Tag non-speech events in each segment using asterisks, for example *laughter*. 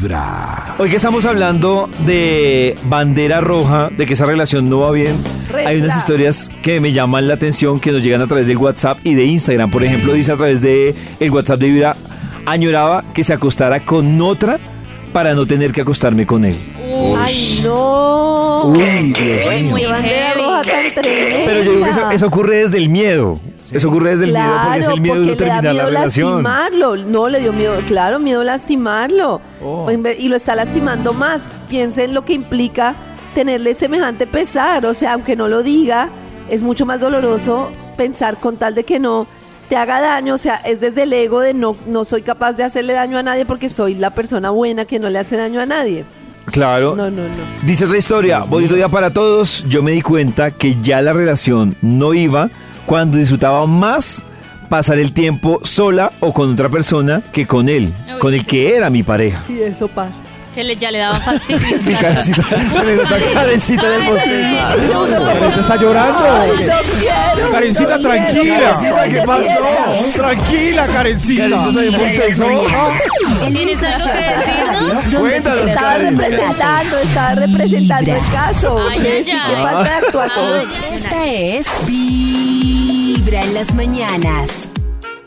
Vibra. Hoy que estamos hablando de bandera roja, de que esa relación no va bien, Red hay unas historias que me llaman la atención que nos llegan a través del WhatsApp y de Instagram. Por ejemplo, dice a través de el WhatsApp de Vibra, añoraba que se acostara con otra para no tener que acostarme con él. Ay, no. Uy, Dios Uy, mío. muy Qué bandera heavy. roja tan tremenda. Pero yo digo que eso, eso ocurre desde el miedo. Eso ocurre desde el miedo porque es el miedo de no porque le da terminar la miedo relación. lastimarlo. No, le dio miedo, claro, miedo a lastimarlo. Oh. Y lo está lastimando más. Piensa en lo que implica tenerle semejante pesar. O sea, aunque no lo diga, es mucho más doloroso pensar con tal de que no te haga daño. O sea, es desde el ego de no, no soy capaz de hacerle daño a nadie porque soy la persona buena que no le hace daño a nadie. Claro. No, no, no. Dice otra historia, bonito día para todos. Yo me di cuenta que ya la relación no iba cuando disfrutaba más pasar el tiempo sola o con otra persona que con él, Uy, con el sí. que era mi pareja. Sí, eso pasa. Que le, ya le daban fastidio. Sí, claro. Karencita, se le nota Karencita del bostezo. Karencita está llorando. Quiero. tranquila. ¿qué pasó? Tranquila, bostezo. ¿Tienes algo que decirnos? Cuéntanos, Estaba representando, estaba representando el caso. Ay, actuación. Ay, Esta es Vibra en las mañanas.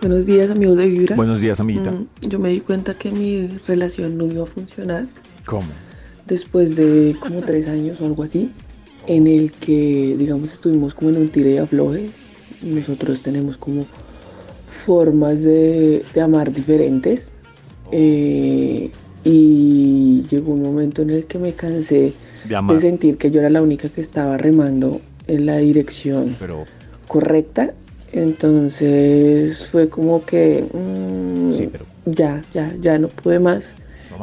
Buenos días amigos de Vibra. Buenos días, amiguita. Mm, Yo me di cuenta que mi relación no iba a funcionar ¿Cómo? después de como tres años o algo así, en el que, digamos, estuvimos como en un tire y afloje. Nosotros tenemos como formas de, de amar diferentes. eh, y llegó un momento en el que me cansé De sentir que yo era la única que estaba remando en la dirección Pero correcta. Entonces fue como que mm, Sí, pero- ya, ya, ya no pude más.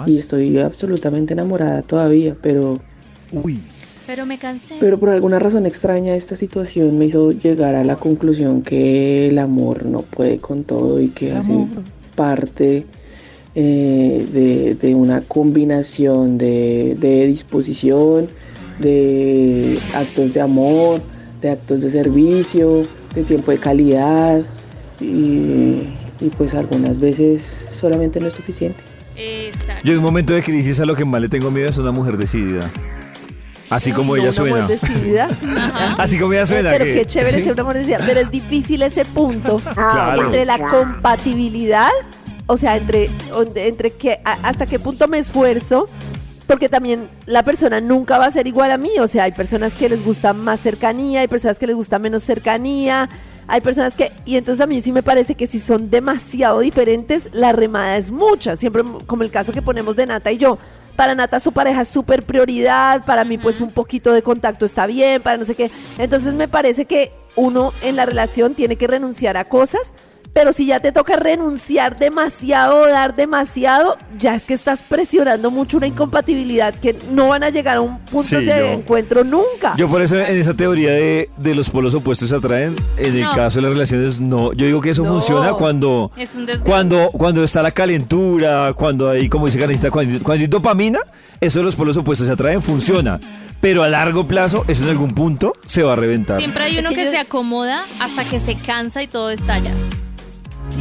Y estoy absolutamente enamorada todavía, pero, Uy. Pero me cansé. pero por alguna razón extraña esta situación me hizo llegar a la conclusión que el amor no puede con todo y que hace parte eh, de, de una combinación de, de disposición, de actos de amor, de actos de servicio, de tiempo de calidad y, y pues algunas veces solamente no es suficiente. Exacto. Yo en un momento de crisis a lo que más le tengo miedo es una mujer decidida. Así como No, ella una suena. mujer decidida. *laughs* Así como ella suena. Pero qué chévere ¿sí? ser una mujer decidida. Pero es difícil ese punto Claro. entre la compatibilidad, o sea, entre, entre que, a- hasta qué punto me esfuerzo. Porque también la persona nunca va a ser igual a mí. O sea, hay personas que les gusta más cercanía, hay personas que les gusta menos cercanía, hay personas que... Y entonces a mí sí me parece que si son demasiado diferentes, la remada es mucha. Siempre como el caso que ponemos de Nata y yo. Para Nata su pareja es súper prioridad, para mí pues un poquito de contacto está bien, para no sé qué. Entonces me parece que uno en la relación tiene que renunciar a cosas, pero si ya te toca renunciar demasiado, dar demasiado, ya es que estás presionando mucho una incompatibilidad que no van a llegar a un punto Sí, de yo- encuentro nunca. Yo por eso en esa teoría de, de los polos opuestos se atraen, en el No. caso de las relaciones, no. Yo digo que eso No. funciona cuando, Es cuando, cuando está la calentura, cuando hay, como dice Karencita, cuando, cuando hay dopamina, eso de los polos opuestos se atraen, funciona. Pero a largo plazo, eso en algún punto se va a reventar. Siempre hay Es uno que que, yo- se acomoda hasta que se cansa y todo estalla.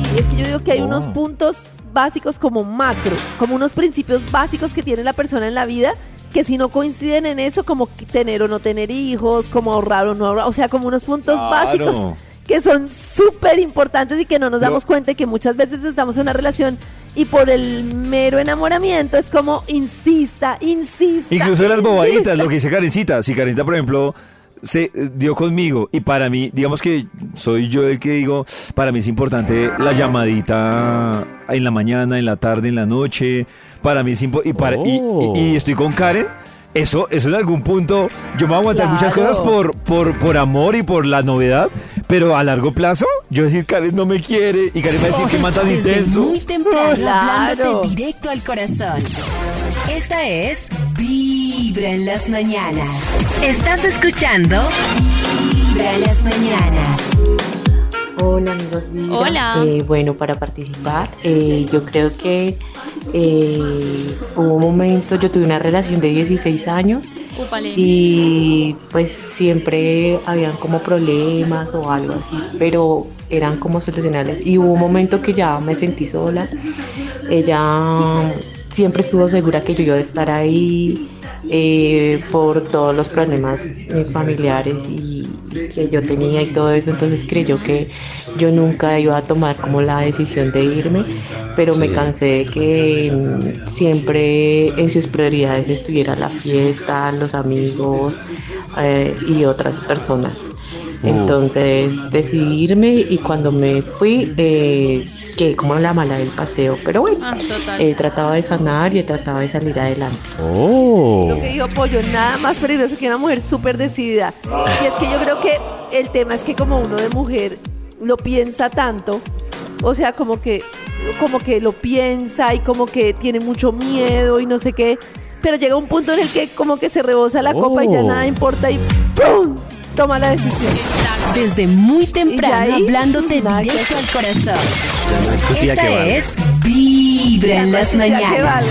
Sí, es que yo digo que hay Oh. unos puntos básicos como macro, como unos principios básicos que tiene la persona en la vida que si no coinciden en eso, como tener o no tener hijos, como ahorrar o no ahorrar, o sea, como unos puntos Claro. básicos que son súper importantes y que no nos damos cuenta y que muchas veces estamos en una relación y por el mero enamoramiento es como insista, insista. Incluso de las insista. bobaditas, lo que dice Karencita. Si Karencita, por ejemplo, se dio conmigo y para mí, digamos que soy yo el que digo, para mí es importante la llamadita en la mañana, en la tarde, en la noche. Para mí es importante. Y, para- y- Oh. y- y estoy con Karen. Eso, eso en algún punto, yo me voy a aguantar muchas cosas por, por, por amor y por la novedad, pero a largo plazo, yo decir, Karen no me quiere, y Karen va a decir que man tan intenso. muy temprano, Claro. hablándote directo al corazón. Esta es Vibra en las mañanas. Estás escuchando Vibra en las mañanas. Hola amigos Vibra. Hola. Eh, bueno, para participar, eh, yo creo que eh, hubo un momento, yo tuve una relación de 16 años y pues siempre habían como problemas o algo así, pero eran como solucionables. Y hubo un momento que ya me sentí sola, ella siempre estuvo segura que yo iba a estar ahí eh, por todos los problemas eh, familiares y, y que yo tenía y todo eso, entonces creyó que yo nunca iba a tomar como la decisión de irme, pero me cansé de que mm, siempre en sus prioridades estuviera la fiesta, los amigos eh, y otras personas. Entonces decidí irme y cuando me fui quedé como la mala del paseo, pero bueno, Ah, eh, trataba de sanar y trataba de salir adelante. Oh. Lo que dijo Pollo, nada más peligroso que una mujer súper decidida. Y es que yo creo que el tema es que como uno de mujer lo piensa tanto, o sea, como que, como que lo piensa y como que tiene mucho miedo y no sé qué, pero llega un punto en el que como que se rebosa la copa y ya Oh. nada importa y ¡pum! Toma la decisión. Desde muy temprano, ¿Y ahí? hablándote directo al corazón. Esta es Vibra en las mañanas.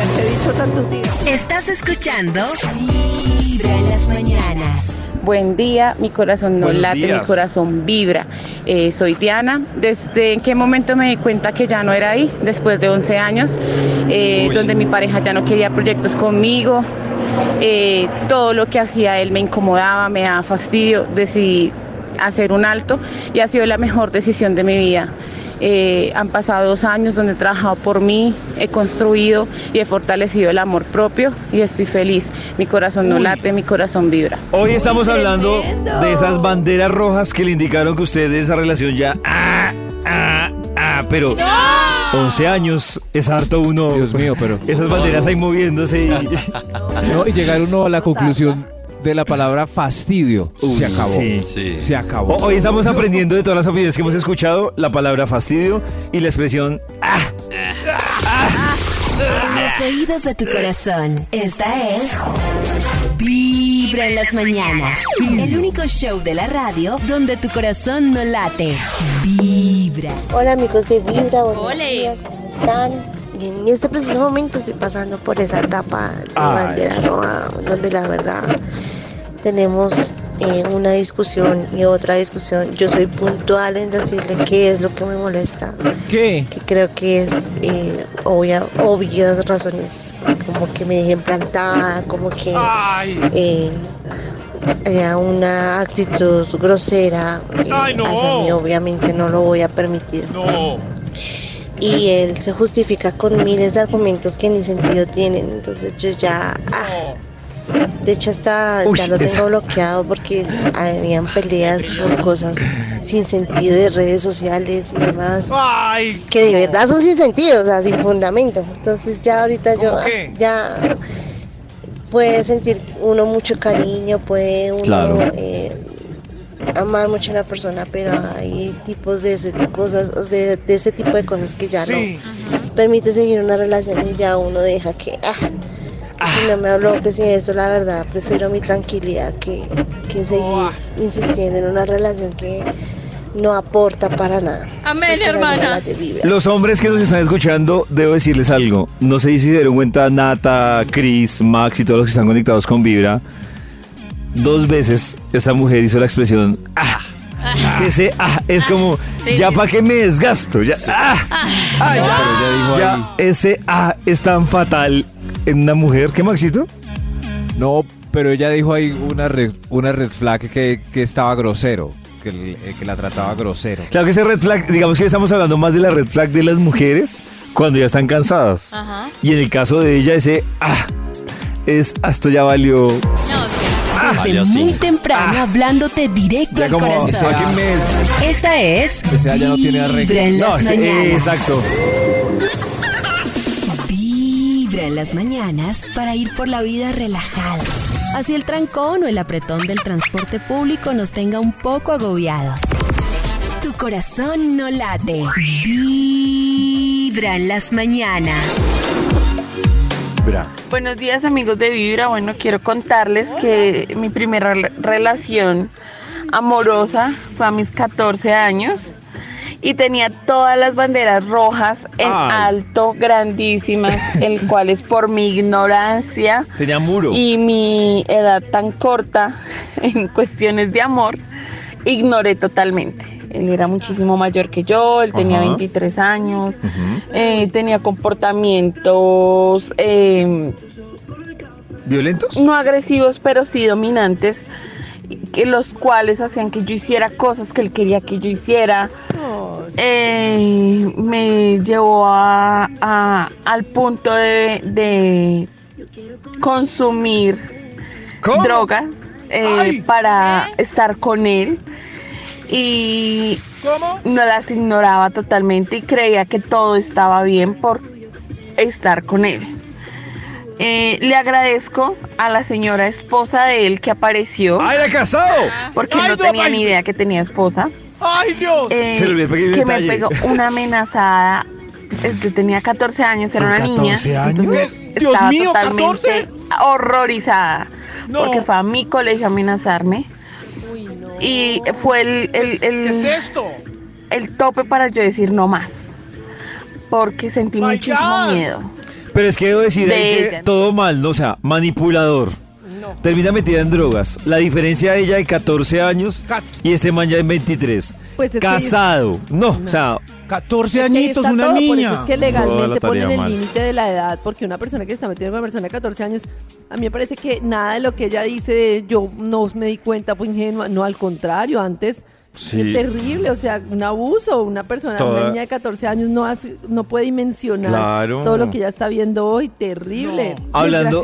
Estás escuchando Vibra en las mañanas. Buen día, mi corazón no Buenos late, días. mi corazón vibra. Eh, soy Diana. ¿Desde en qué momento me di cuenta que ya no era ahí? Después de 11 años, eh, donde mi pareja ya no quería proyectos conmigo. Eh, todo lo que hacía él me incomodaba, me daba fastidio. Decidí hacer un alto y ha sido la mejor decisión de mi vida. Eh, han pasado dos años donde he trabajado por mí, he construido y he fortalecido el amor propio y estoy feliz. Mi corazón no Uy. late, mi corazón vibra. Hoy estamos hablando de esas banderas rojas que le indicaron que usted de esa relación ya. Ah, ah, ah, pero 11 años es harto uno. Dios mío, pero. Esas banderas ahí moviéndose y. *laughs* No, y llegar uno a la conclusión de la palabra fastidio. Uy, se acabó. sí. Se acabó. Ho- Hoy estamos aprendiendo de todas las opiniones que hemos escuchado la palabra fastidio y la expresión ah. En los oídos de tu corazón, esta es Vibra en las mañanas. El único show de la radio donde tu corazón no late. Vibra. Hola amigos de Vibra, buenos Ole. días, ¿cómo están? En este preciso momento estoy pasando por esa etapa de Ay. bandera roja, donde la verdad tenemos eh, una discusión y otra discusión. Yo soy puntual en decirle qué es lo que me molesta, ¿Qué? que creo que es eh, obvia, obvias razones, como que me dejen plantada, como que eh, haya una actitud grosera eh, hacia mí, obviamente no lo voy a permitir. Y él se justifica con miles de argumentos que ni sentido tienen, entonces yo ya... ah, de hecho, hasta Uy, ya lo esa- tengo bloqueado porque habían peleas por cosas sin sentido de redes sociales y demás. Que de verdad son sin sentido, o sea, sin fundamento. Entonces ya ahorita yo ya puede sentir uno mucho cariño, puede uno Claro. eh, amar mucho a una persona, pero hay tipos de ese, cosas, o de, de ese tipo de cosas que ya no permite seguir una relación y ya uno deja que ah, que si no me habló que si eso la verdad prefiero mi tranquilidad que, que seguir insistiendo en una relación que no aporta para nada. Amén, hermana. Los hombres que nos están escuchando, debo decirles algo. No sé si se dieron cuenta Nata, Chris, Max y todos los que están conectados con Vibra. Dos veces esta mujer hizo la expresión ah. Que ese ah es como Sí, ya sí, para qué me desgasto. Ya, ah, ah, ya, pero ella dijo ya, ahí- ese ah es tan fatal en una mujer. ¿Qué Maxito? No, pero ella dijo ahí una red, una red flag que, que estaba grosero. Que, el- eh, que la trataba grosero. Claro que ese red flag, digamos que estamos hablando más de la red flag de las mujeres cuando ya están cansadas. Ajá. Y en el caso de ella, ese ah es hasta ya valió. No, sí. Desde muy temprano, hablándote directo Ya al como, corazón. sáquenme. Esta es Ese ya no tiene arreglo. No, exacto. Vibra en las mañanas para ir por la vida relajada. Así el trancón o el apretón del transporte público nos tenga un poco agobiados. Tu corazón no late. Vibra en las mañanas. Buenos días amigos de Vibra. Bueno, quiero contarles que mi primera rela- relación amorosa fue a mis 14 años y tenía todas las banderas rojas en Ay. alto, grandísimas, *laughs* el cual es por mi ignorancia Tenía muro. y mi edad tan corta *laughs* en cuestiones de amor, ignoré totalmente. él era muchísimo mayor que yo, él tenía Ajá. 23 años, eh, tenía comportamientos eh, ¿Violentos? no agresivos, pero sí dominantes, que los cuales hacían que yo hiciera cosas que él quería que yo hiciera. Eh, me llevó a, a- al punto de, de consumir ¿Cómo? drogas eh, para estar con él y no las ignoraba totalmente y creía que todo estaba bien por estar con él. Eh, le agradezco a la señora esposa de él que apareció. ¡Ah, era casado! Porque Ay, no no, tenía ay. ni idea que tenía esposa. ¡Ay, Dios! Eh, Se le el que me detalle. pegó una amenazada. Este, tenía 14 años, era ¿Con una niña. 14 años? entonces Dios estaba mío, totalmente horrorizada. No. Porque fue a mi colegio a amenazarme. Y fue el, el, el- ¿Qué es esto? el tope para yo decir no más. Porque sentí My muchísimo God. miedo. Pero es que debo decir De ahí que ella. todo mal, ¿no? O sea, manipulador. Termina metida en drogas. La diferencia de ella de 14 años Cat- y este man ya en 23. Pues es que- Casado. No, o sea, 14 Es que ahí añitos, una todo, Por niña. eso es que legalmente ponen el límite de la edad, porque una persona que está metida con una persona de 14 años, a mí me parece que nada de lo que ella dice, de yo no me di cuenta, fue ingenua, no, al contrario, antes Sí. es terrible, o sea, un abuso, una persona, Toda- una niña de 14 años no hace, no puede dimensionar Claro. todo lo que ella está viendo hoy, terrible. hablando,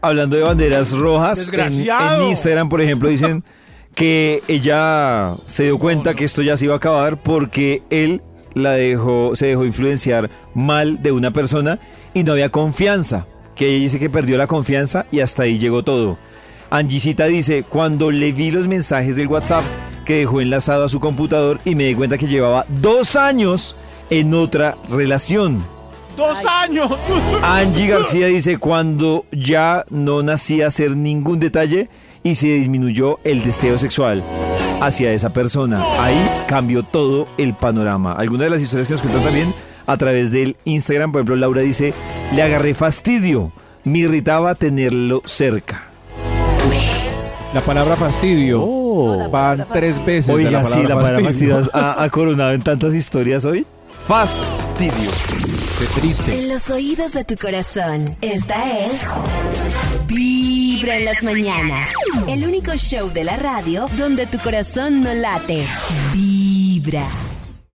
hablando de banderas rojas, en, Instagram, por ejemplo, dicen que ella se dio cuenta que esto ya se iba a acabar porque él la dejó, se dejó influenciar mal de una persona y no había confianza. Que ella dice que perdió la confianza y hasta ahí llegó todo. Angisita dice, cuando le vi los mensajes del WhatsApp que dejó enlazado a su computador y me di cuenta que llevaba dos años en otra relación. ¡Dos años! *laughs* Angie García dice cuando ya no nacía hacer ningún detalle y se disminuyó el deseo sexual hacia esa persona. Ahí cambió todo el panorama. Algunas de las historias que nos cuentan también a través del Instagram, por ejemplo, Laura dice, le agarré fastidio, me irritaba tenerlo cerca. La palabra fastidio No, la van palabra tres veces. Oiga, la sí, la palabra fastidio. fastidio ha, ha coronado en tantas historias hoy. Fastidio. Qué triste. En los oídos de tu corazón, esta es Vibra en las mañanas. El único show de la radio donde tu corazón no late. Vibra.